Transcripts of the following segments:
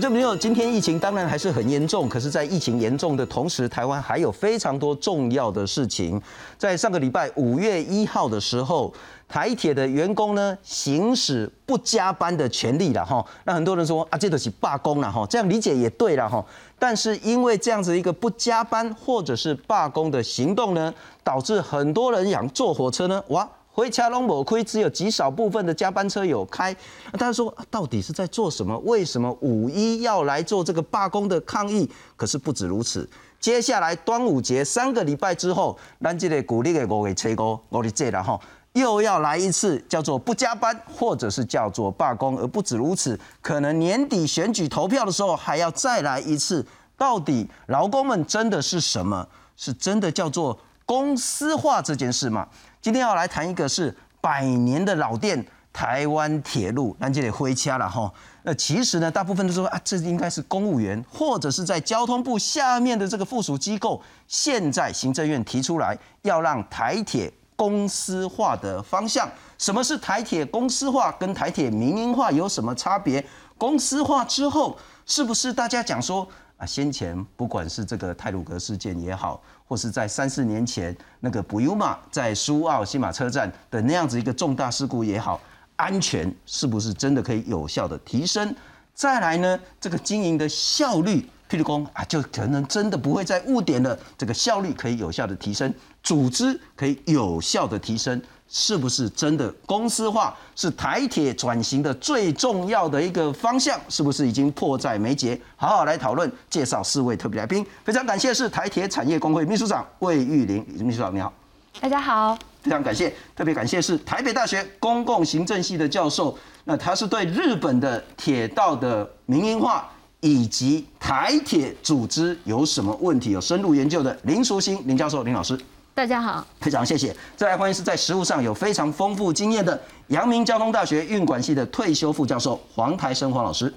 我这朋友，今天疫情当然还是很严重，可是，在疫情严重的同时，台湾还有非常多重要的事情。在上个礼拜五月一号的时候，台铁的员工呢行使不加班的权利了哈。那很多人说啊，这都是罢工了哈，这样理解也对了哈。但是因为这样子一个不加班或者是罢工的行动呢，导致很多人想坐火车呢，哇！回家龙某亏，只有极少部分的加班车有开。那大家说，到底是在做什么？为什么五一要来做这个罢工的抗议？可是不止如此，接下来端午节三个礼拜之后，咱这个鼓励的五月七号，我的这了哈，又要来一次叫做不加班，或者是叫做罢工。而不止如此，可能年底选举投票的时候还要再来一次。到底劳工们真的是什么？是真的叫做公司化这件事吗？今天要来谈一个是百年的老店台湾铁路，那就得回家了哈。那其实呢，大部分都说啊，这应该是公务员或者是在交通部下面的这个附属机构。现在行政院提出来要让台铁公司化的方向，什么是台铁公司化？跟台铁民营化有什么差别？公司化之后，是不是大家讲说？啊，先前不管是这个泰鲁格事件也好，或是在三四年前那个布尤马在苏澳新马车站的那样子一个重大事故也好，安全是不是真的可以有效的提升？再来呢，这个经营的效率，譬如工啊，就可能真的不会再误点了，这个效率可以有效的提升，组织可以有效的提升。是不是真的公司化是台铁转型的最重要的一个方向？是不是已经迫在眉睫？好好来讨论。介绍四位特别来宾，非常感谢是台铁产业工会秘书长魏玉玲秘书长，你好。大家好。非常感谢，特别感谢是台北大学公共行政系的教授，那他是对日本的铁道的民营化以及台铁组织有什么问题有深入研究的林淑欣林教授林老师。大家好，非常谢谢。再来欢迎是在实务上有非常丰富经验的阳明交通大学运管系的退休副教授黄台生黄老师。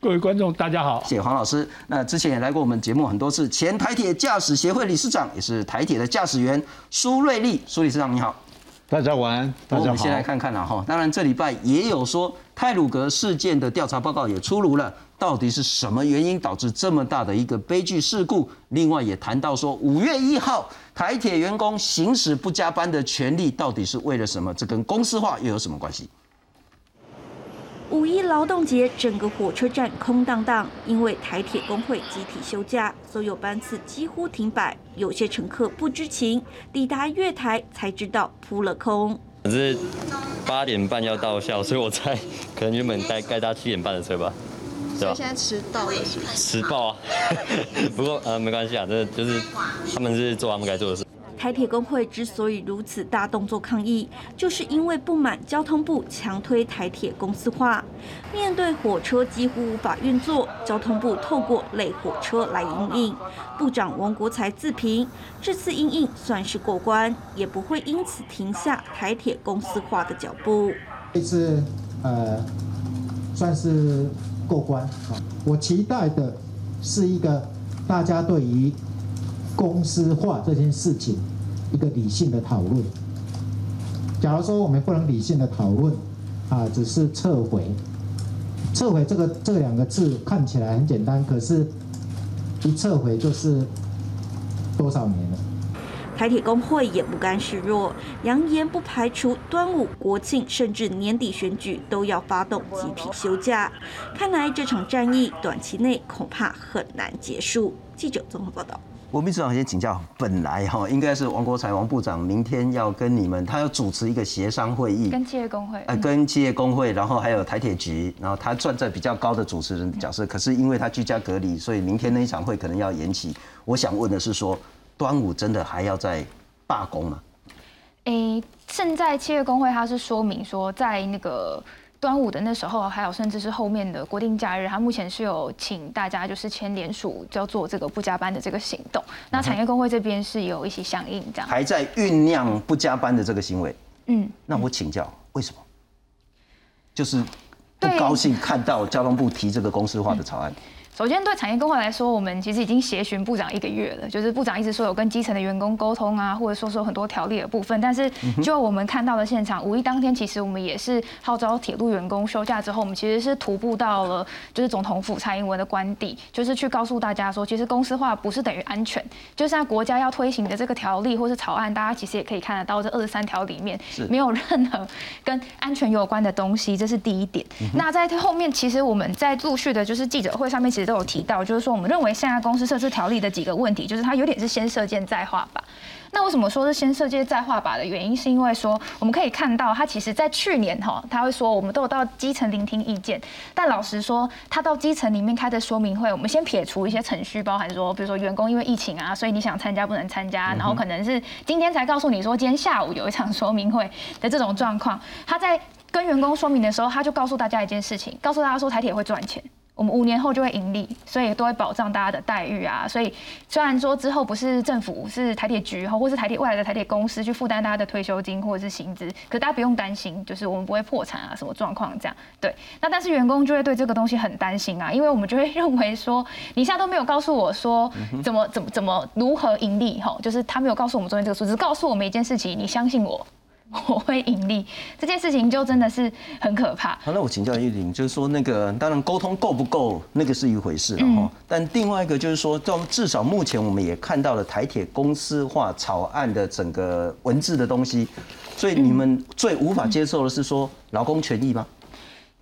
各位观众，大家好，谢谢黄老师。那之前也来过我们节目很多次，前台铁驾驶协会理事长，也是台铁的驾驶员苏瑞丽苏理事长，你好。大家晚安，大家好。我们先来看看了哈，当然这礼拜也有说泰鲁格事件的调查报告也出炉了。到底是什么原因导致这么大的一个悲剧事故？另外也谈到说，五月一号台铁员工行使不加班的权利，到底是为了什么？这跟公司化又有什么关系？五一劳动节，整个火车站空荡荡，因为台铁工会集体休假，所有班次几乎停摆。有些乘客不知情，抵达月台才知道扑了空。可是八点半要到校，所以我猜可能原本该该搭七点半的车吧。所以现在迟到了，是迟到啊！不过呃没关系啊，这就是他们是做他们该做的事。台铁工会之所以如此大动作抗议，就是因为不满交通部强推台铁公司化。面对火车几乎无法运作，交通部透过类火车来应应。部长王国才自评，这次应应算是过关，也不会因此停下台铁公司化的脚步。这次呃算是。过关啊！我期待的是一个大家对于公司化这件事情一个理性的讨论。假如说我们不能理性的讨论啊，只是撤回，撤回这个这两个字看起来很简单，可是一撤回就是多少年了？台铁工会也不甘示弱，扬言不排除端午、国庆甚至年底选举都要发动集体休假。看来这场战役短期内恐怕很难结束。记者综合报道。我秘书长先请教，本来哈应该是王国才王部长明天要跟你们，他要主持一个协商会议，跟企业工会，呃，跟企业工会，然后还有台铁局，然后他站在比较高的主持人的角色，可是因为他居家隔离，所以明天那一场会可能要延期。我想问的是说。端午真的还要再罢工吗？诶，现在七月工会它是说明说，在那个端午的那时候，还有甚至是后面的国定假日，它目前是有请大家就是签联署，叫做这个不加班的这个行动。那产业工会这边是有一些响应，这样还在酝酿不加班的这个行为。嗯，那我请教，为什么？就是不高兴看到交通部提这个公司化的草案。首先对产业工会来说，我们其实已经协询部长一个月了，就是部长一直说有跟基层的员工沟通啊，或者说是有很多条例的部分。但是就我们看到的现场，五一当天其实我们也是号召铁路员工休假之后，我们其实是徒步到了就是总统府蔡英文的官邸，就是去告诉大家说，其实公司化不是等于安全，就像国家要推行的这个条例或是草案，大家其实也可以看得到，这二十三条里面没有任何跟安全有关的东西，这是第一点。那在后面，其实我们在陆续的就是记者会上面，其实都有提到，就是说我们认为现在公司设置条例的几个问题，就是它有点是先射箭再画吧。那为什么说是先射箭再画靶的原因，是因为说我们可以看到，他其实在去年哈，他会说我们都有到基层聆听意见，但老实说，他到基层里面开的说明会，我们先撇除一些程序，包含说，比如说员工因为疫情啊，所以你想参加不能参加，然后可能是今天才告诉你说今天下午有一场说明会的这种状况，他在跟员工说明的时候，他就告诉大家一件事情，告诉大家说台铁会赚钱。我们五年后就会盈利，所以都会保障大家的待遇啊。所以虽然说之后不是政府是台铁局哈，或是台铁未来的台铁公司去负担大家的退休金或者是薪资，可大家不用担心，就是我们不会破产啊，什么状况这样。对，那但是员工就会对这个东西很担心啊，因为我们就会认为说，你现在都没有告诉我说怎么怎么怎么如何盈利哈，就是他没有告诉我们中间这个数字，告诉我们一件事情，你相信我。我会盈利这件事情就真的是很可怕。好，那我请教玉玲，就是说那个当然沟通够不够那个是一回事了哈，但另外一个就是说，至少目前我们也看到了台铁公司化草案的整个文字的东西，所以你们最无法接受的是说劳工权益吗？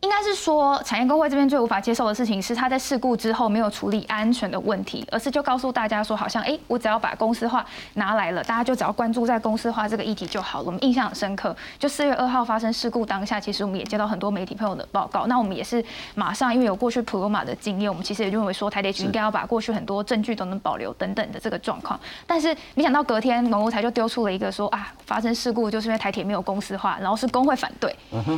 应该是说，产业工会这边最无法接受的事情是，他在事故之后没有处理安全的问题，而是就告诉大家说，好像哎，我只要把公司化拿来了，大家就只要关注在公司化这个议题就好了。我们印象很深刻，就四月二号发生事故当下，其实我们也接到很多媒体朋友的报告。那我们也是马上，因为有过去普罗马的经验，我们其实也认为说，台铁局应该要把过去很多证据都能保留等等的这个状况。但是没想到隔天，农务台就丢出了一个说啊，发生事故就是因为台铁没有公司化，然后是工会反对。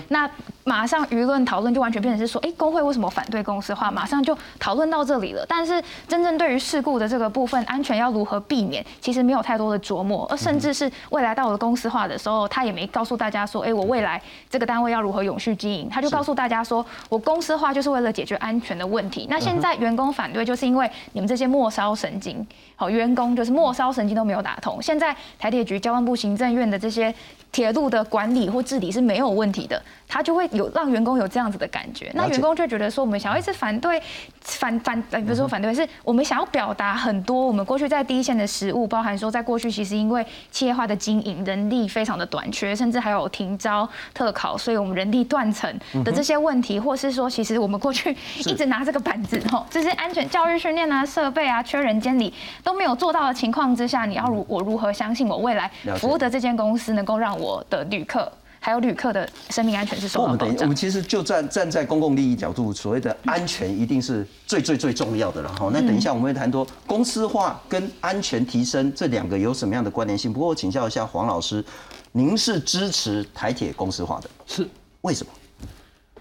那马上舆论。讨论就完全变成是说，哎，工会为什么反对公司化？马上就讨论到这里了。但是真正对于事故的这个部分，安全要如何避免，其实没有太多的琢磨。而甚至是未来到了公司化的时候，他也没告诉大家说，哎，我未来这个单位要如何永续经营。他就告诉大家说，我公司化就是为了解决安全的问题。那现在员工反对，就是因为你们这些末梢神经，好，员工就是末梢神经都没有打通。现在台铁局、交通部、行政院的这些。铁路的管理或治理是没有问题的，他就会有让员工有这样子的感觉。那员工就觉得说，我们想要一直反对，反反呃，不是说反对，是我们想要表达很多我们过去在第一线的食物，包含说在过去其实因为企业化的经营，人力非常的短缺，甚至还有停招特考，所以我们人力断层的这些问题，或是说其实我们过去一直拿这个板子吼，这些安全教育训练啊、设备啊、缺人监理都没有做到的情况之下，你要如我如何相信我未来服务的这间公司能够让我的旅客还有旅客的生命安全是受到保障。我们其实就站站在公共利益角度，所谓的安全一定是最最最重要的了哈。那等一下我们会谈多公司化跟安全提升这两个有什么样的关联性？不过我请教一下黄老师，您是支持台铁公司化的？是为什么？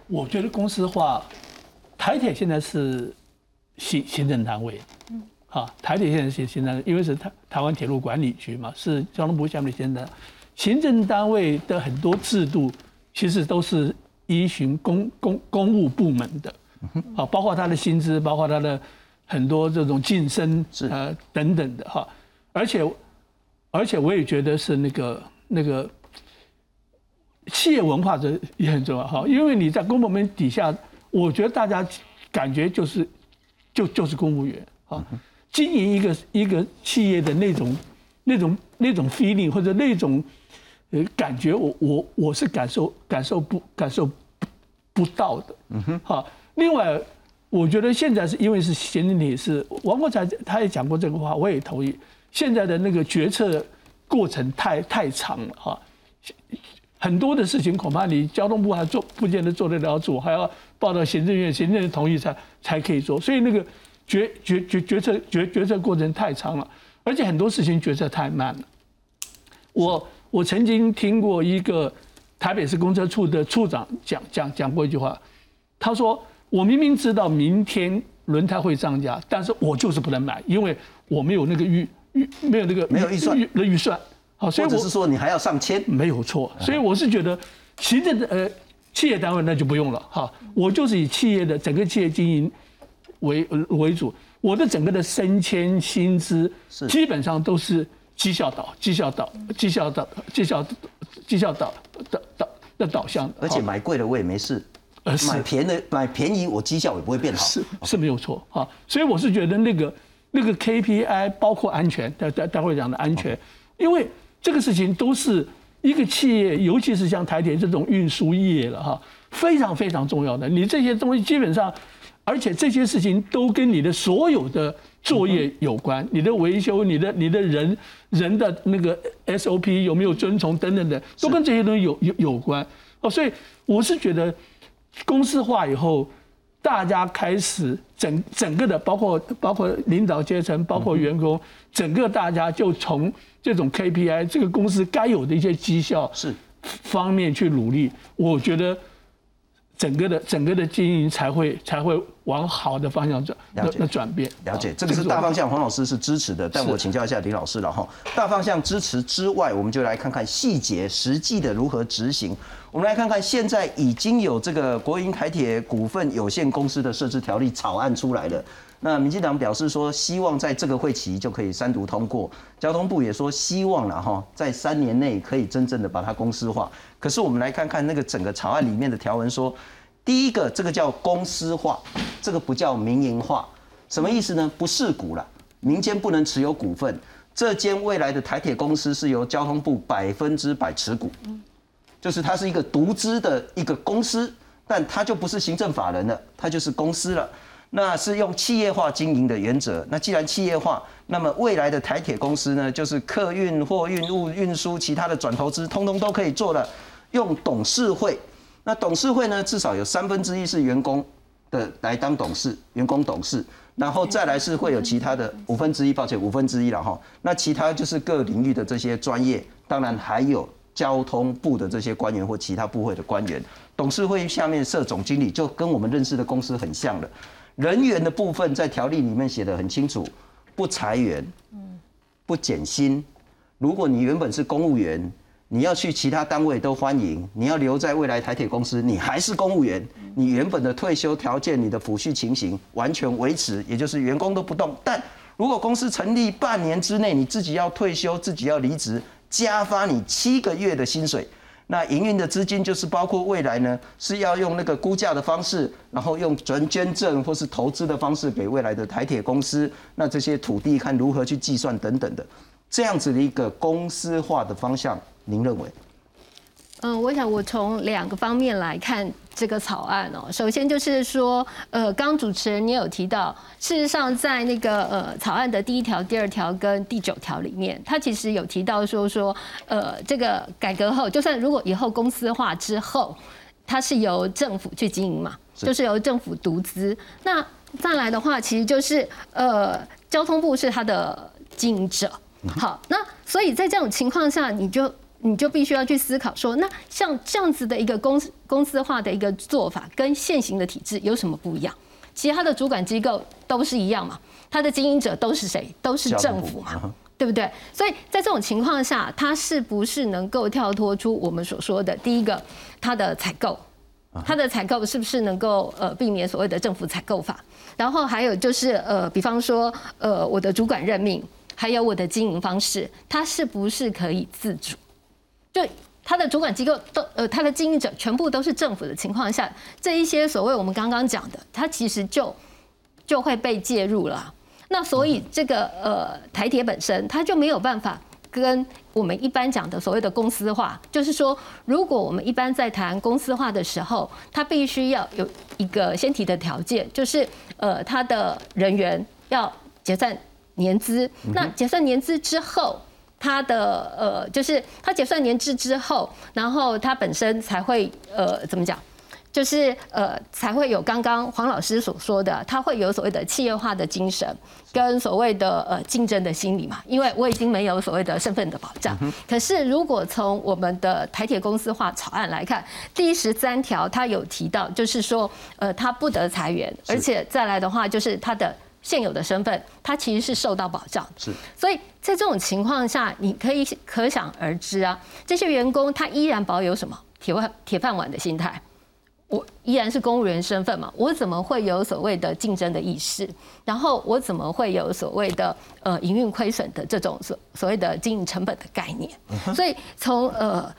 我觉得公司化，台铁现在是行行政单位，嗯，啊，台铁现在是行政，因为是台台湾铁路管理局嘛，是交通部下面的行政。行政单位的很多制度，其实都是依循公公公务部门的，啊，包括他的薪资，包括他的很多这种晋升呃等等的哈，而且而且我也觉得是那个那个企业文化这也很重要哈，因为你在公部门底下，我觉得大家感觉就是就就是公务员啊，经营一个一个企业的那种那种那种 feeling 或者那种。呃，感觉我我我是感受感受不感受不不到的，嗯哼，好。另外，我觉得现在是因为是行政体是王国才他也讲过这个话，我也同意。现在的那个决策过程太太长了哈，很多的事情恐怕你交通部还做不见得做得了主，还要报到行政院，行政院同意才才可以做。所以那个决决决决策决决策过程太长了，而且很多事情决策太慢了。我。我曾经听过一个台北市公车处的处长讲讲讲过一句话，他说：“我明明知道明天轮胎会涨价，但是我就是不能买，因为我没有那个预预没有那个没有预算的预算。”好，所以我是说你还要上千，没有错。所以我是觉得行政的呃企业单位那就不用了哈，我就是以企业的整个企业经营为为主，我的整个的升迁薪资基本上都是绩效导、绩效导、绩效导、绩效绩效导导导的导向。而且买贵了我也没事，买便宜买便宜我绩效也不会变好，是是没有错啊。所以我是觉得那个那个 KPI 包括安全，待待待会讲的安全，因为这个事情都是一个企业，尤其是像台铁这种运输业了哈。非常非常重要的，你这些东西基本上，而且这些事情都跟你的所有的作业有关，你的维修、你的你的人人的那个 SOP 有没有遵从等等的，都跟这些东西有有有关哦。所以我是觉得，公司化以后，大家开始整整个的，包括包括领导阶层，包括员工，整个大家就从这种 KPI 这个公司该有的一些绩效是方面去努力，我觉得。整个的整个的经营才会才会往好的方向转，那转变。了解，这个是大方向，黄老师是支持的。但我请教一下李老师了哈，大方向支持之外，我们就来看看细节实际的如何执行。我们来看看现在已经有这个国营台铁股份有限公司的设置条例草案出来了。那民进党表示说，希望在这个会期就可以三读通过。交通部也说，希望了哈，在三年内可以真正的把它公司化。可是我们来看看那个整个草案里面的条文说，第一个这个叫公司化，这个不叫民营化，什么意思呢？不是股了，民间不能持有股份。这间未来的台铁公司是由交通部百分之百持股，就是它是一个独资的一个公司，但它就不是行政法人了，它就是公司了。那是用企业化经营的原则。那既然企业化，那么未来的台铁公司呢，就是客运、货运、物运输、其他的转投资，通通都可以做了。用董事会，那董事会呢，至少有三分之一是员工的来当董事，员工董事，然后再来是会有其他的五分之一，抱歉，五分之一了哈。那其他就是各领域的这些专业，当然还有交通部的这些官员或其他部会的官员。董事会下面设总经理，就跟我们认识的公司很像了。人员的部分在条例里面写的很清楚，不裁员，不减薪。如果你原本是公务员，你要去其他单位都欢迎；你要留在未来台铁公司，你还是公务员，你原本的退休条件、你的抚恤情形完全维持，也就是员工都不动。但如果公司成立半年之内，你自己要退休、自己要离职，加发你七个月的薪水。那营运的资金就是包括未来呢，是要用那个估价的方式，然后用纯捐赠或是投资的方式给未来的台铁公司。那这些土地看如何去计算等等的，这样子的一个公司化的方向，您认为？嗯，我想我从两个方面来看这个草案哦。首先就是说，呃，刚主持人你有提到，事实上在那个呃草案的第一条、第二条跟第九条里面，他其实有提到说说，呃，这个改革后，就算如果以后公司化之后，它是由政府去经营嘛，就是由政府独资。那再来的话，其实就是呃，交通部是它的经营者。好，那所以在这种情况下，你就。你就必须要去思考说，那像这样子的一个公司公司化的一个做法，跟现行的体制有什么不一样？其他的主管机构都是一样嘛，它的经营者都是谁？都是政府嘛，对不对？所以在这种情况下，它是不是能够跳脱出我们所说的第一个，它的采购，它的采购是不是能够呃避免所谓的政府采购法？然后还有就是呃，比方说呃，我的主管任命，还有我的经营方式，它是不是可以自主？就他的主管机构都呃，他的经营者全部都是政府的情况下，这一些所谓我们刚刚讲的，它其实就就会被介入了。那所以这个呃台铁本身，它就没有办法跟我们一般讲的所谓的公司化，就是说，如果我们一般在谈公司化的时候，它必须要有一个先提的条件，就是呃，他的人员要结算年资，那结算年资之后。他的呃，就是他结算年制之后，然后他本身才会呃，怎么讲？就是呃，才会有刚刚黄老师所说的，他会有所谓的企业化的精神，跟所谓的呃竞争的心理嘛。因为我已经没有所谓的身份的保障。可是如果从我们的台铁公司化草案来看，第十三条他有提到，就是说呃，他不得裁员，而且再来的话，就是他的。现有的身份，他其实是受到保障。是，所以在这种情况下，你可以可想而知啊，这些员工他依然保有什么铁饭铁饭碗的心态。我依然是公务员身份嘛，我怎么会有所谓的竞争的意识？然后我怎么会有所谓的呃营运亏损的这种所所谓的经营成本的概念？所以从呃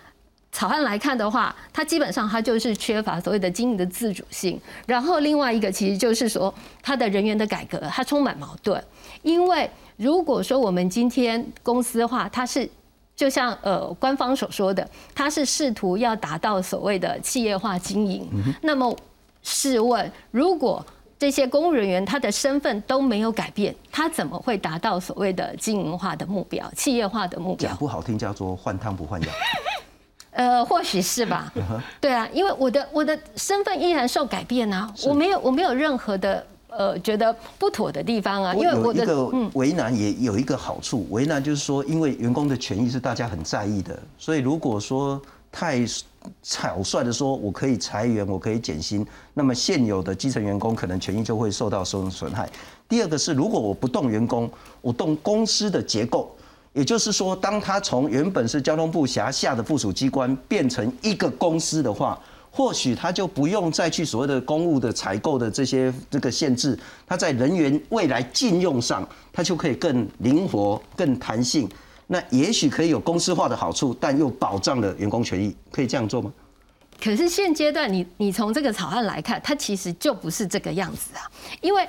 草案来看的话，它基本上它就是缺乏所谓的经营的自主性。然后另外一个其实就是说，它的人员的改革它充满矛盾，因为如果说我们今天公司的话，它是就像呃官方所说的，它是试图要达到所谓的企业化经营。那么试问，如果这些公务人员他的身份都没有改变，他怎么会达到所谓的经营化的目标、企业化的目标讲？不好听叫做换汤不换药。呃，或许是吧。对啊，因为我的我的身份依然受改变啊，我没有我没有任何的呃觉得不妥的地方啊，因为我的有一个为难也有一个好处，为难就是说，因为员工的权益是大家很在意的，所以如果说太草率的说我可以裁员，我可以减薪，那么现有的基层员工可能权益就会受到受损害。第二个是，如果我不动员工，我动公司的结构。也就是说，当他从原本是交通部辖下的附属机关变成一个公司的话，或许他就不用再去所谓的公务的采购的这些这个限制，他在人员未来禁用上，他就可以更灵活、更弹性。那也许可以有公司化的好处，但又保障了员工权益，可以这样做吗？可是现阶段，你你从这个草案来看，它其实就不是这个样子啊，因为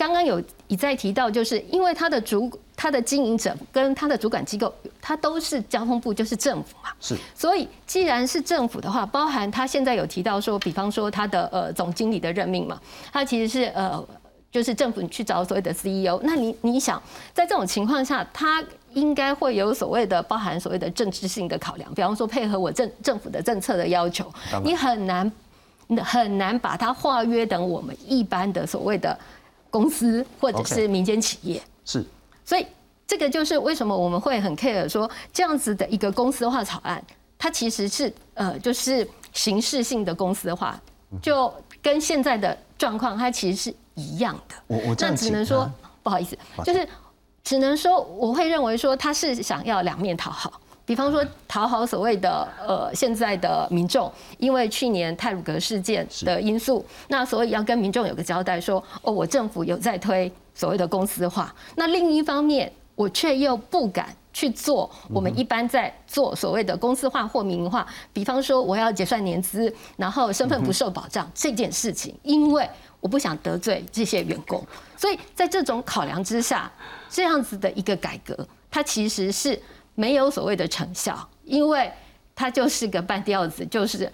刚刚有一再提到，就是因为它的主。它的经营者跟它的主管机构，它都是交通部，就是政府嘛。是。所以既然是政府的话，包含他现在有提到说，比方说他的呃总经理的任命嘛，他其实是呃就是政府去找所谓的 CEO。那你你想，在这种情况下，他应该会有所谓的包含所谓的政治性的考量，比方说配合我政政府的政策的要求，你很难很难把它化约等我们一般的所谓的公司或者是民间企业。是。所以这个就是为什么我们会很 care 说这样子的一个公司化草案，它其实是呃就是形式性的公司化，就跟现在的状况它其实是一样的。我我这样只能说不好意思，就是只能说我会认为说他是想要两面讨好，比方说讨好所谓的呃现在的民众，因为去年泰鲁格事件的因素，那所以要跟民众有个交代，说哦我政府有在推。所谓的公司化，那另一方面，我却又不敢去做我们一般在做所谓的公司化或民营化，比方说我要结算年资，然后身份不受保障这件事情，因为我不想得罪这些员工，所以在这种考量之下，这样子的一个改革，它其实是没有所谓的成效，因为它就是个半吊子，就是。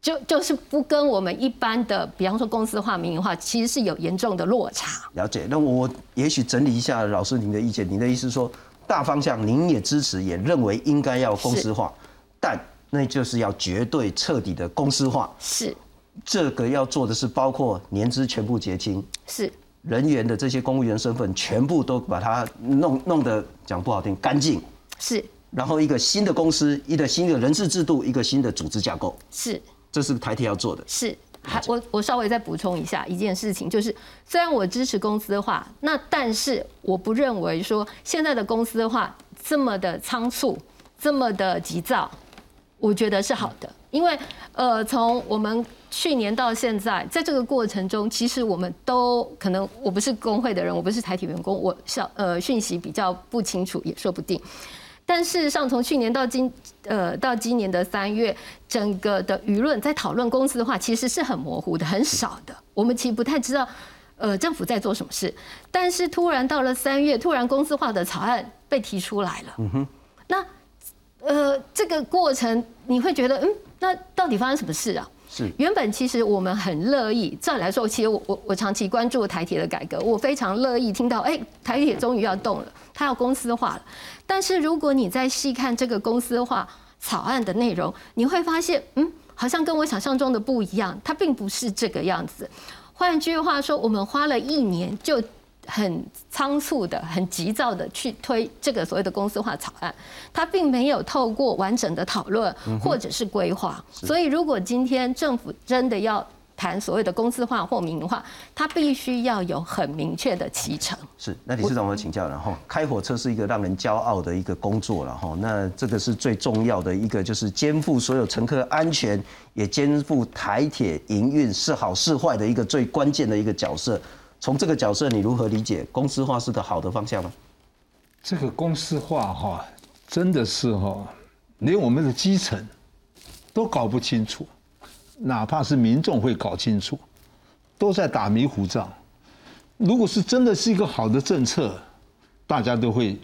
就就是不跟我们一般的，比方说公司化、民营化，其实是有严重的落差。了解，那我也许整理一下老师您的意见。您的意思说，大方向您也支持，也认为应该要公司化，但那就是要绝对彻底的公司化。是，这个要做的是包括年资全部结清，是人员的这些公务员身份全部都把它弄弄得讲不好听干净。是，然后一个新的公司，一个新的人事制度，一个新的组织架构。是。这是台铁要做的。是，还我我稍微再补充一下一件事情，就是虽然我支持公司的话，那但是我不认为说现在的公司的话这么的仓促，这么的急躁，我觉得是好的。因为呃，从我们去年到现在，在这个过程中，其实我们都可能我不是工会的人，我不是台体员工，我小呃讯息比较不清楚，也说不定。但事实上，从去年到今，呃，到今年的三月，整个的舆论在讨论公司的话，其实是很模糊的，很少的。我们其实不太知道，呃，政府在做什么事。但是突然到了三月，突然公司化的草案被提出来了。嗯哼。那，呃，这个过程你会觉得，嗯，那到底发生什么事啊？是。原本其实我们很乐意，照理来说，其实我我我长期关注台铁的改革，我非常乐意听到，哎，台铁终于要动了。它要公司化了，但是如果你再细看这个公司化草案的内容，你会发现，嗯，好像跟我想象中的不一样，它并不是这个样子。换句话说，我们花了一年就很仓促的、很急躁的去推这个所谓的公司化草案，他并没有透过完整的讨论或者是规划。所以，如果今天政府真的要谈所谓的公司化或民营化，它必须要有很明确的脐程。是，那理事长我请教，然后开火车是一个让人骄傲的一个工作了哈，那这个是最重要的一个，就是肩负所有乘客安全，也肩负台铁营运是好是坏的一个最关键的一个角色。从这个角色，你如何理解公司化是个好的方向吗？这个公司化哈，真的是哈，连我们的基层都搞不清楚。哪怕是民众会搞清楚，都在打迷糊仗。如果是真的是一个好的政策，大家都会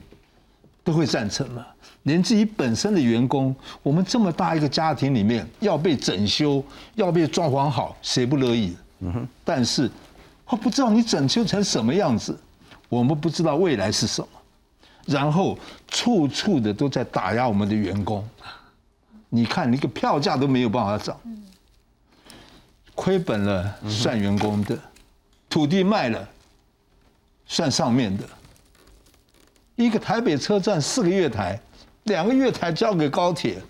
都会赞成嘛。连自己本身的员工，我们这么大一个家庭里面要被整修，要被装潢好，谁不乐意？嗯哼。但是，我不知道你整修成什么样子，我们不知道未来是什么。然后，处处的都在打压我们的员工。你看，你个票价都没有办法涨。亏本了算员工的，土地卖了算上面的。一个台北车站四个月台，两个月台交给高铁，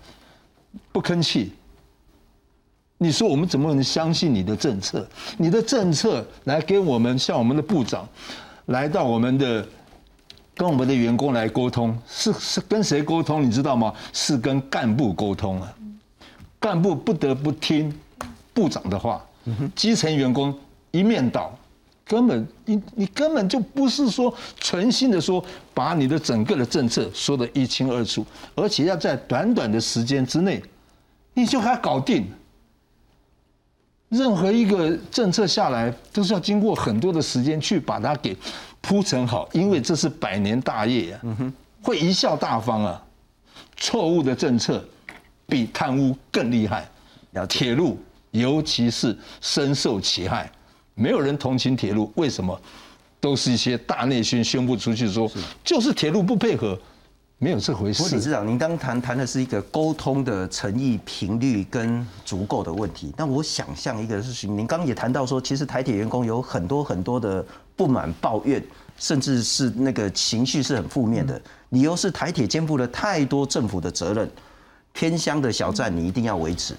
不吭气。你说我们怎么能相信你的政策？你的政策来跟我们，像我们的部长来到我们的，跟我们的员工来沟通，是是跟谁沟通？你知道吗？是跟干部沟通啊，干部不得不听。部长的话，基层员工一面倒，根本你你根本就不是说存心的说把你的整个的政策说得一清二楚，而且要在短短的时间之内，你就还搞定。任何一个政策下来，都是要经过很多的时间去把它给铺成好，因为这是百年大业啊，会贻笑大方啊。错误的政策比贪污更厉害，铁路。尤其是深受其害，没有人同情铁路，为什么？都是一些大内宣宣布出去说，就是铁路不配合，没有这回事。理事长，您刚谈谈的是一个沟通的诚意、频率跟足够的问题。那我想象一个事情，您刚刚也谈到说，其实台铁员工有很多很多的不满、抱怨，甚至是那个情绪是很负面的。理由是台铁肩负了太多政府的责任，偏乡的小站你一定要维持。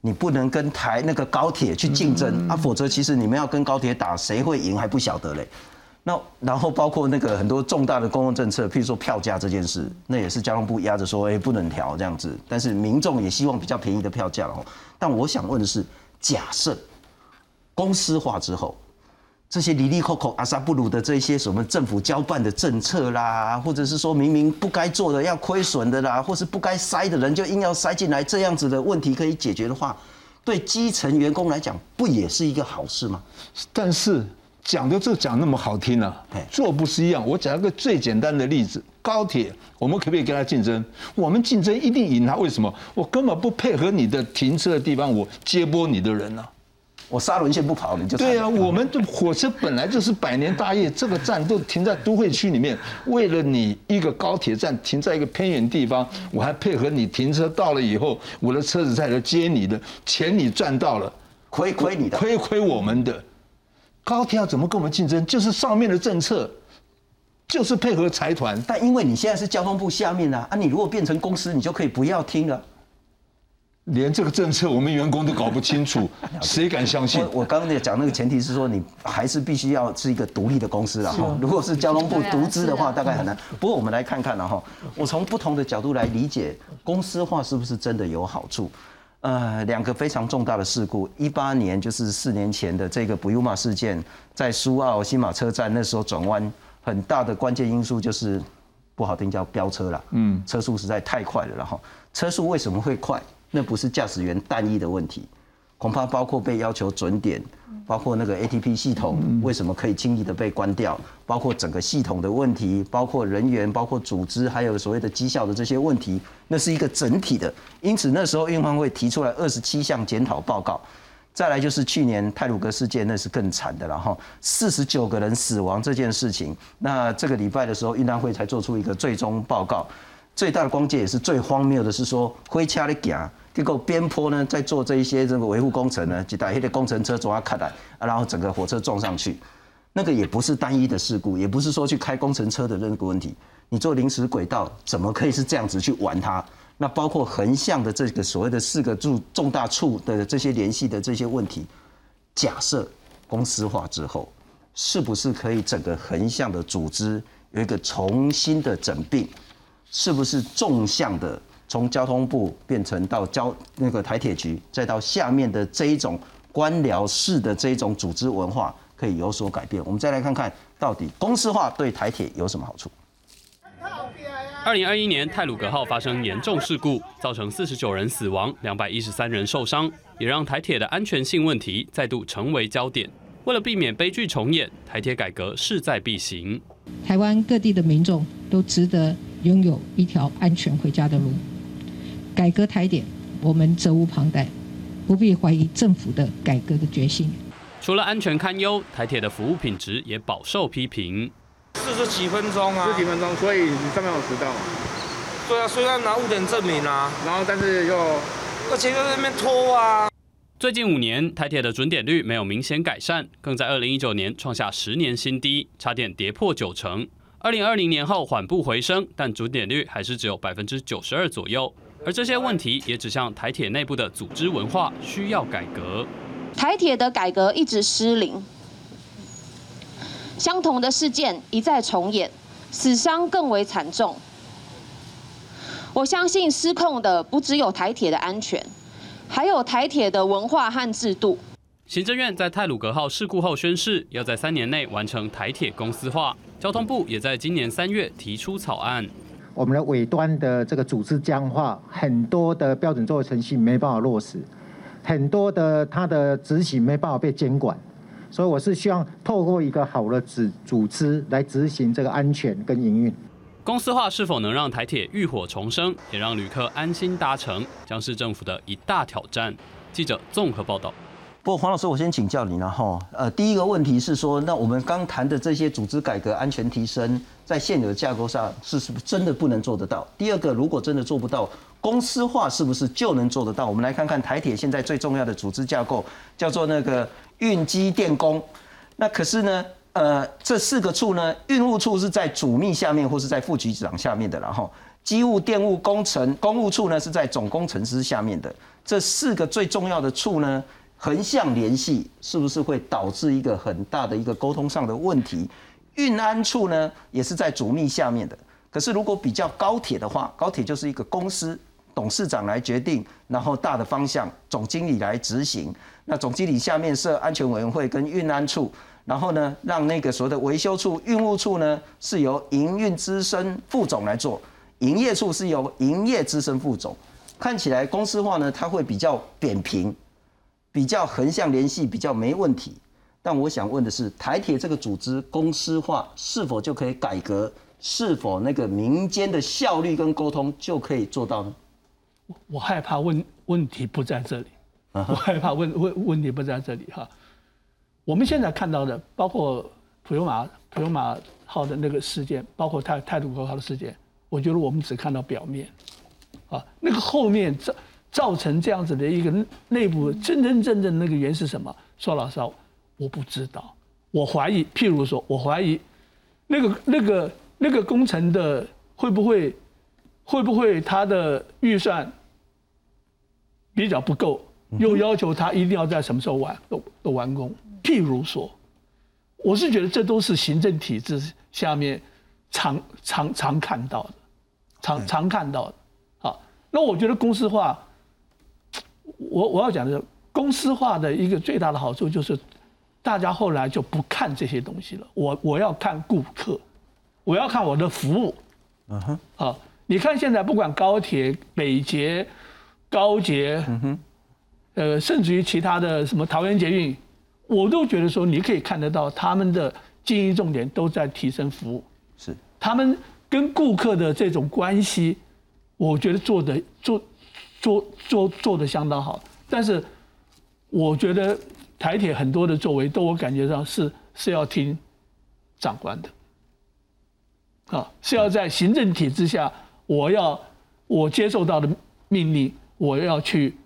你不能跟台那个高铁去竞争啊，否则其实你们要跟高铁打，谁会赢还不晓得嘞。那然后包括那个很多重大的公共政策，譬如说票价这件事，那也是交通部压着说，哎，不能调这样子。但是民众也希望比较便宜的票价哦。但我想问的是，假设公司化之后。这些里里口口阿萨布鲁的这些什么政府交办的政策啦，或者是说明明不该做的要亏损的啦，或是不该塞的人就硬要塞进来，这样子的问题可以解决的话，对基层员工来讲不也是一个好事吗？但是讲的这讲那么好听呢，做不是一样。我讲一个最简单的例子，高铁我们可不可以跟他竞争？我们竞争一定赢他，为什么？我根本不配合你的停车的地方，我接驳你的人呢？我沙轮线不跑，你就对啊。我们的火车本来就是百年大业，这个站都停在都会区里面。为了你一个高铁站停在一个偏远地方，我还配合你停车到了以后，我的车子再来接你的，钱你赚到了，亏亏你的，亏亏我们的。高铁要怎么跟我们竞争？就是上面的政策，就是配合财团。但因为你现在是交通部下面啊，啊，你如果变成公司，你就可以不要听了。连这个政策我们员工都搞不清楚，谁敢相信？我刚刚在讲那个前提是说，你还是必须要是一个独立的公司了哈。如果是交通部独资的话，大概很难。不过我们来看看了哈，我从不同的角度来理解公司化是不是真的有好处？呃，两个非常重大的事故，一八年就是四年前的这个布尤马事件，在苏澳新马车站那时候转弯，很大的关键因素就是不好听叫飙车了，嗯，车速实在太快了，然后车速为什么会快？那不是驾驶员单一的问题，恐怕包括被要求准点，包括那个 ATP 系统为什么可以轻易的被关掉，包括整个系统的问题，包括人员，包括组织，还有所谓的绩效的这些问题，那是一个整体的。因此那时候运方会提出来二十七项检讨报告。再来就是去年泰鲁格事件，那是更惨的了哈，四十九个人死亡这件事情，那这个礼拜的时候运方会才做出一个最终报告。最大的关键也是最荒谬的是说，灰掐的行。结果边坡呢，在做这一些这个维护工程呢，就打一的工程车抓卡来，然后整个火车撞上去，那个也不是单一的事故，也不是说去开工程车的那个问题。你做临时轨道，怎么可以是这样子去玩它？那包括横向的这个所谓的四个柱重大处的这些联系的这些问题，假设公司化之后，是不是可以整个横向的组织有一个重新的整并？是不是纵向的从交通部变成到交那个台铁局，再到下面的这一种官僚式的这一种组织文化可以有所改变？我们再来看看到底公司化对台铁有什么好处？二零二一年泰鲁格号发生严重事故，造成四十九人死亡，两百一十三人受伤，也让台铁的安全性问题再度成为焦点。为了避免悲剧重演，台铁改革势在必行。台湾各地的民众都值得拥有一条安全回家的路。改革台铁，我们责无旁贷，不必怀疑政府的改革的决心。除了安全堪忧，台铁的服务品质也饱受批评。四十几分钟啊，四十几分钟，所以你上面有迟到。对啊，虽然拿误点证明啊，然后但是又而且又在那边拖啊。最近五年，台铁的准点率没有明显改善，更在二零一九年创下十年新低，差点跌破九成。二零二零年后缓步回升，但准点率还是只有百分之九十二左右。而这些问题也指向台铁内部的组织文化需要改革。台铁的改革一直失灵，相同的事件一再重演，死伤更为惨重。我相信失控的不只有台铁的安全。还有台铁的文化和制度。行政院在泰鲁格号事故后宣誓，要在三年内完成台铁公司化。交通部也在今年三月提出草案。我们的尾端的这个组织僵化，很多的标准作业程序没办法落实，很多的它的执行没办法被监管，所以我是希望透过一个好的组组织来执行这个安全跟营运。公司化是否能让台铁浴火重生，也让旅客安心搭乘，将是政府的一大挑战。记者综合报道。不过黄老师，我先请教你了哈。呃，第一个问题是说，那我们刚谈的这些组织改革、安全提升，在现有的架构上是是不是真的不能做得到？第二个，如果真的做不到，公司化是不是就能做得到？我们来看看台铁现在最重要的组织架构，叫做那个运机电工。那可是呢？呃，这四个处呢，运务处是在主秘下面或是在副局长下面的，然后机务、电务、工程、公务处呢是在总工程师下面的。这四个最重要的处呢，横向联系是不是会导致一个很大的一个沟通上的问题？运安处呢也是在主秘下面的。可是如果比较高铁的话，高铁就是一个公司，董事长来决定，然后大的方向总经理来执行。那总经理下面设安全委员会跟运安处。然后呢，让那个所谓的维修处、运务处呢，是由营运资深副总来做；营业处是由营业资深副总。看起来公司化呢，它会比较扁平，比较横向联系，比较没问题。但我想问的是，台铁这个组织公司化是否就可以改革？是否那个民间的效率跟沟通就可以做到呢？我我害怕问问题不在这里，我害怕问问问题不在这里哈。我们现在看到的，包括普悠马普悠马号的那个事件，包括泰泰鲁格号的事件，我觉得我们只看到表面，啊，那个后面造造成这样子的一个内部真真正正那个原因是什么？说老实话，我不知道。我怀疑，譬如说，我怀疑那个那个那个工程的会不会会不会他的预算比较不够，又要求他一定要在什么时候完都都完工。譬如说，我是觉得这都是行政体制下面常常常看到的，常常看到的。好，那我觉得公司化，我我要讲的是公司化的一个最大的好处就是，大家后来就不看这些东西了。我我要看顾客，我要看我的服务。嗯哼。好，你看现在不管高铁、北捷、高捷，嗯哼，呃，甚至于其他的什么桃园捷运。我都觉得说，你可以看得到他们的经营重点都在提升服务，是他们跟顾客的这种关系，我觉得做的做做做做的相当好。但是，我觉得台铁很多的作为，都我感觉上是是要听长官的，啊，是要在行政体制下，我要我接受到的命令，我要去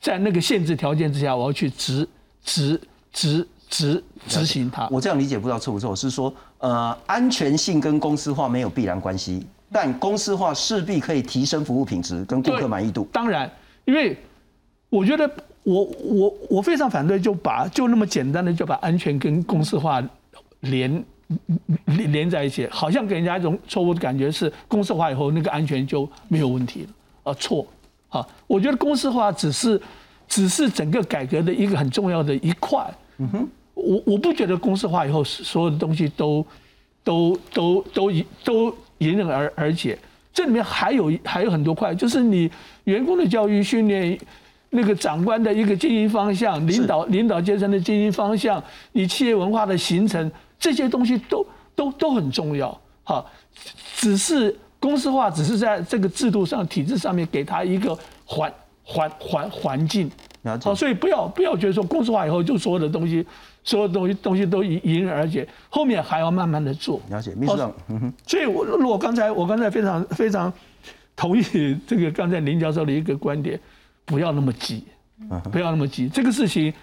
在那个限制条件之下，我要去执执。执执执行它，我这样理解不知道错不错？是说，呃，安全性跟公司化没有必然关系，但公司化势必可以提升服务品质跟顾客满意度。当然，因为我觉得我我我非常反对，就把就那么简单的就把安全跟公司化连连连在一起，好像给人家一种错误的感觉是公司化以后那个安全就没有问题了啊错啊！我觉得公司化只是只是整个改革的一个很重要的一块。嗯哼，我我不觉得公司化以后所有的东西都都都都都迎刃而而解，这里面还有还有很多块，就是你员工的教育训练。那个长官的一个经营方向，领导领导阶层的经营方向，你企业文化的形成，这些东西都都都很重要。哈，只是公司化，只是在这个制度上、体制上面给他一个环环环环境。好，所以不要不要觉得说公司化以后就所有的东西，所有东西东西都迎迎刃而解，后面还要慢慢的做。了解，秘书长。所以，我我刚才我刚才非常非常同意这个刚才林教授的一个观点。不要那么急，不要那么急。这个事情，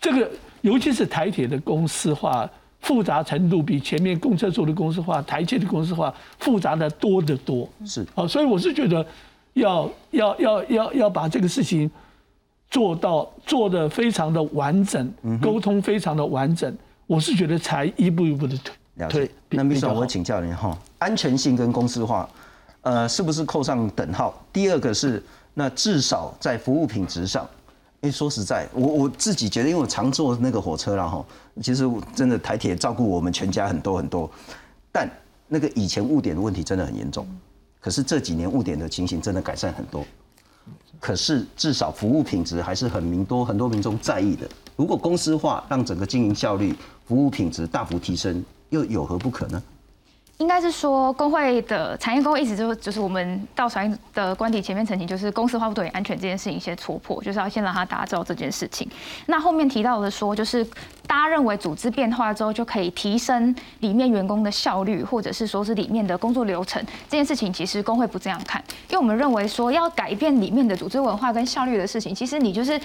这个尤其是台铁的公司化复杂程度，比前面公车做的公司化、台铁的公司化复杂的多得多。是啊，所以我是觉得要要要要要把这个事情做到做的非常的完整，沟通非常的完整。我是觉得才一步一步的推推。那秘书长，我请教您哈，安全性跟公司化，呃，是不是扣上等号？第二个是。那至少在服务品质上，因为说实在，我我自己觉得，因为我常坐那个火车了哈，其实真的台铁照顾我们全家很多很多，但那个以前误点的问题真的很严重，可是这几年误点的情形真的改善很多，可是至少服务品质还是很民多很多民众在意的。如果公司化让整个经营效率、服务品质大幅提升，又有何不可呢？应该是说，工会的产业工会一直就就是我们到船的观点前面澄清，就是公司化不等于安全这件事情先戳破，就是要先让他打造这件事情。那后面提到的说，就是大家认为组织变化之后就可以提升里面员工的效率，或者是说是里面的工作流程这件事情，其实工会不这样看，因为我们认为说要改变里面的组织文化跟效率的事情，其实你就是。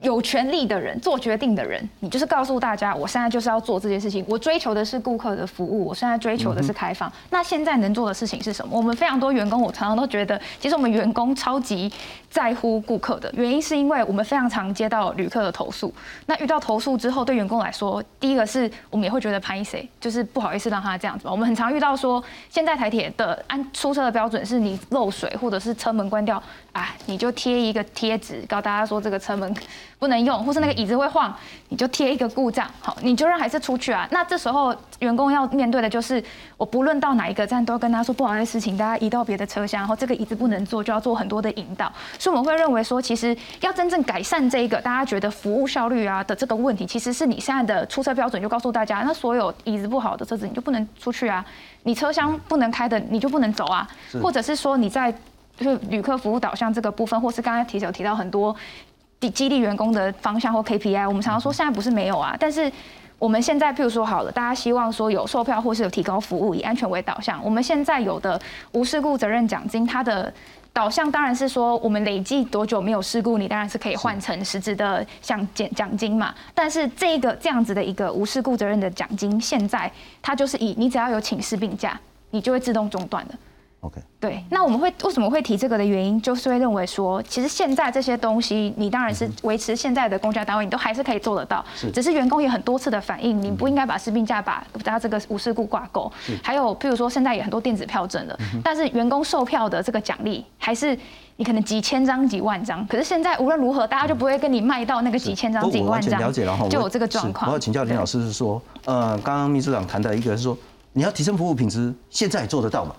有权利的人做决定的人，你就是告诉大家，我现在就是要做这件事情。我追求的是顾客的服务，我现在追求的是开放。那现在能做的事情是什么？我们非常多员工，我常常都觉得，其实我们员工超级在乎顾客的原因，是因为我们非常常接到旅客的投诉。那遇到投诉之后，对员工来说，第一个是我们也会觉得拍谁，就是不好意思让他这样子。我们很常遇到说，现在台铁的按出车的标准是你漏水或者是车门关掉。啊，你就贴一个贴纸，告大家说这个车门不能用，或是那个椅子会晃，你就贴一个故障，好，你就让孩子出去啊。那这时候员工要面对的就是，我不论到哪一个站，都要跟他说不好意思，请大家移到别的车厢，然后这个椅子不能坐，就要做很多的引导。所以我们会认为说，其实要真正改善这一个大家觉得服务效率啊的这个问题，其实是你现在的出车标准就告诉大家，那所有椅子不好的车子你就不能出去啊，你车厢不能开的你就不能走啊，或者是说你在。就是旅客服务导向这个部分，或是刚才提有提到很多 激励员工的方向或 KPI，我们常常说现在不是没有啊，但是我们现在譬如说好了，大家希望说有售票或是有提高服务，以安全为导向。我们现在有的无事故责任奖金，它的导向当然是说我们累计多久没有事故，你当然是可以换成实质的像奖奖金嘛。但是这个这样子的一个无事故责任的奖金，现在它就是以你只要有请示病假，你就会自动中断的。OK，对，那我们会为什么会提这个的原因，就是会认为说，其实现在这些东西，你当然是维持现在的公家单位，你都还是可以做得到。是，只是员工也很多次的反映，你不应该把士兵价把大家这个无事故挂钩。还有，譬如说现在也很多电子票证了，但是员工售票的这个奖励还是你可能几千张、几万张，可是现在无论如何，大家就不会跟你卖到那个几千张、几万张。了解了哈，就有这个状况。我要请教林老师是说，呃，刚刚秘书长谈的一个是说，你要提升服务品质，现在做得到吗？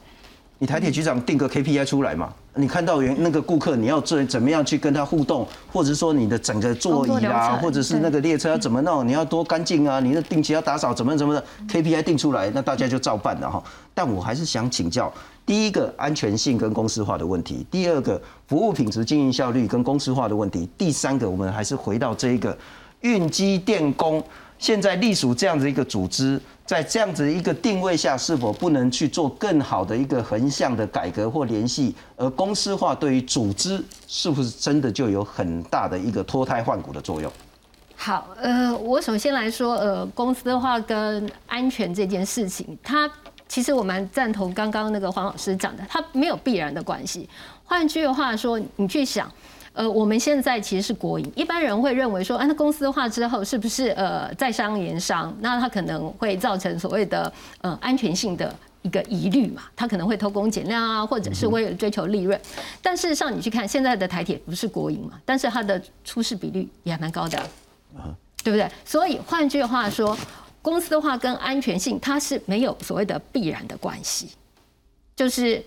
你台铁局长定个 KPI 出来嘛？你看到原那个顾客，你要做怎么样去跟他互动，或者说你的整个座椅啊，或者是那个列车要怎么弄，你要多干净啊？你的定期要打扫怎么怎么的 KPI 定出来，那大家就照办了哈。但我还是想请教，第一个安全性跟公司化的问题，第二个服务品质、经营效率跟公司化的问题，第三个我们还是回到这一个运机电工现在隶属这样的一个组织。在这样子一个定位下，是否不能去做更好的一个横向的改革或联系？而公司化对于组织是不是真的就有很大的一个脱胎换骨的作用？好，呃，我首先来说，呃，公司化跟安全这件事情，它其实我蛮赞同刚刚那个黄老师讲的，它没有必然的关系。换句话说，你去想。呃，我们现在其实是国营，一般人会认为说，啊，那公司化之后是不是呃在商言商？那它可能会造成所谓的呃安全性的一个疑虑嘛？它可能会偷工减料啊，或者是为了追求利润。但事实上，你去看现在的台铁不是国营嘛，但是它的出事比率也还蛮高的，对不对？所以换句话说，公司化跟安全性它是没有所谓的必然的关系，就是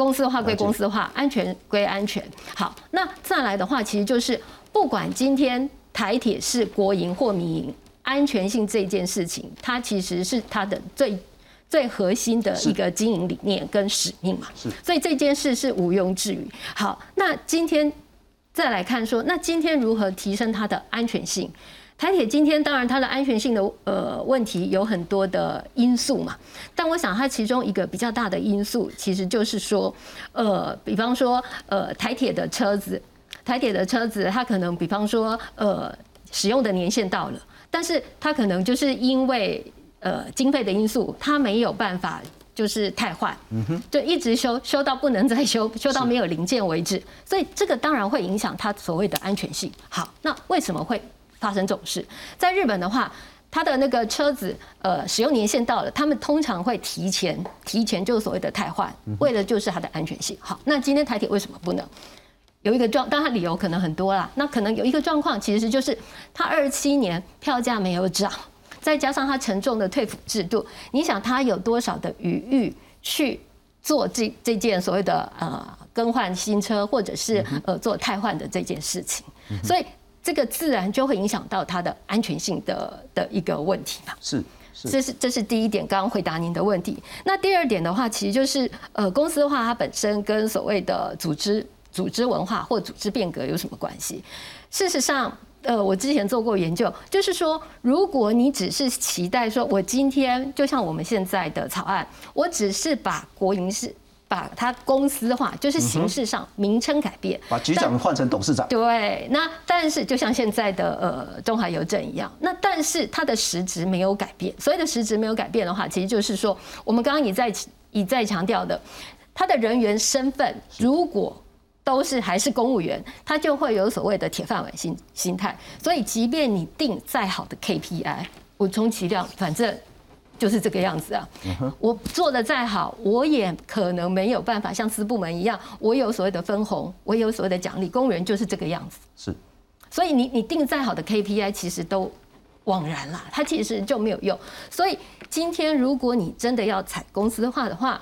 公司化归公司化，安全归安全。好，那再来的话，其实就是不管今天台铁是国营或民营，安全性这件事情，它其实是它的最最核心的一个经营理念跟使命嘛。是，所以这件事是毋庸置疑。好，那今天再来看说，那今天如何提升它的安全性？台铁今天当然它的安全性的呃问题有很多的因素嘛，但我想它其中一个比较大的因素，其实就是说，呃，比方说呃台铁的车子，台铁的车子它可能比方说呃使用的年限到了，但是它可能就是因为呃经费的因素，它没有办法就是太换，嗯哼，就一直修修到不能再修，修到没有零件为止，所以这个当然会影响它所谓的安全性。好，那为什么会？发生这种事，在日本的话，它的那个车子，呃，使用年限到了，他们通常会提前，提前就是所谓的汰换，为了就是它的安全性。好，那今天台铁为什么不能？有一个状，当然理由可能很多啦。那可能有一个状况，其实就是它二七年票价没有涨，再加上它沉重的退辅制度，你想它有多少的余裕去做这这件所谓的呃更换新车，或者是呃做汰换的这件事情，所以。这个自然就会影响到它的安全性的的一个问题嘛？是，这是这是第一点，刚刚回答您的问题。那第二点的话，其实就是呃，公司的话它本身跟所谓的组织、组织文化或组织变革有什么关系？事实上，呃，我之前做过研究，就是说，如果你只是期待说，我今天就像我们现在的草案，我只是把国营是。把它公司化，就是形式上名称改变，把局长换成董事长。对，那但是就像现在的呃中海邮政一样，那但是它的实质没有改变。所谓的实质没有改变的话，其实就是说，我们刚刚一再一再强调的，他的人员身份如果都是还是公务员，他就会有所谓的铁饭碗心心态。所以，即便你定再好的 KPI，我充其量反正。就是这个样子啊！我做的再好，我也可能没有办法像私部门一样，我有所谓的分红，我有所谓的奖励。公务员就是这个样子。是，所以你你定再好的 KPI，其实都枉然啦，它其实就没有用。所以今天如果你真的要采公司化的话，